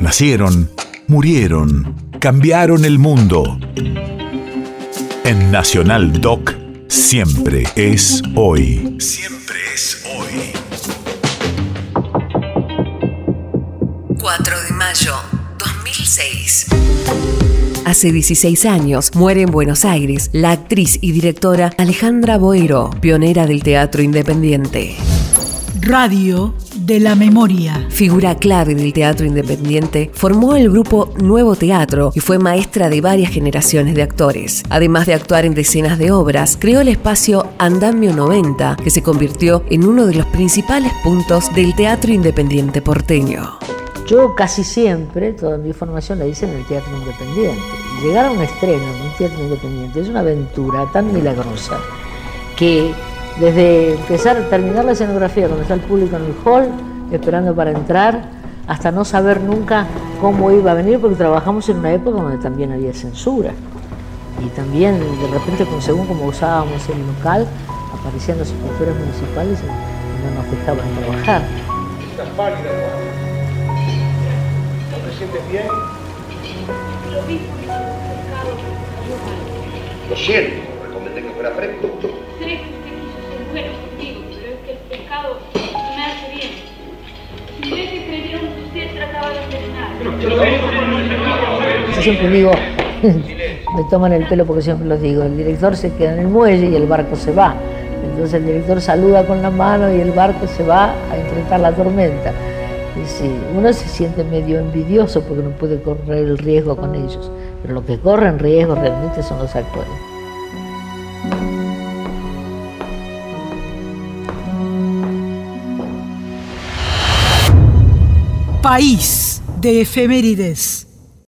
Nacieron, murieron, cambiaron el mundo. En Nacional Doc, siempre es hoy. Siempre es hoy. 4 de mayo 2006. Hace 16 años muere en Buenos Aires la actriz y directora Alejandra Boero, pionera del teatro independiente. Radio de la Memoria. Figura clave del teatro independiente, formó el grupo Nuevo Teatro y fue maestra de varias generaciones de actores. Además de actuar en decenas de obras, creó el espacio Andamio 90, que se convirtió en uno de los principales puntos del teatro independiente porteño. Yo casi siempre, toda mi formación la hice en el teatro independiente. llegar a un estreno en un teatro independiente es una aventura tan milagrosa que desde empezar a terminar la escenografía, cuando está el público en el hall, esperando para entrar, hasta no saber nunca cómo iba a venir, porque trabajamos en una época donde también había censura. Y también, de repente, según como usábamos el local, aparecían los inspectores municipales y no nos dejaban trabajar. Estás pálida, ¿No te sientes bien? Lo siento, recomendé que fuera fresco. Yo siempre digo, me toman el pelo porque siempre los digo, el director se queda en el muelle y el barco se va. Entonces el director saluda con la mano y el barco se va a enfrentar la tormenta. Y sí, uno se siente medio envidioso porque no puede correr el riesgo con ellos, pero lo que corren riesgo realmente son los actores. País de efemérides.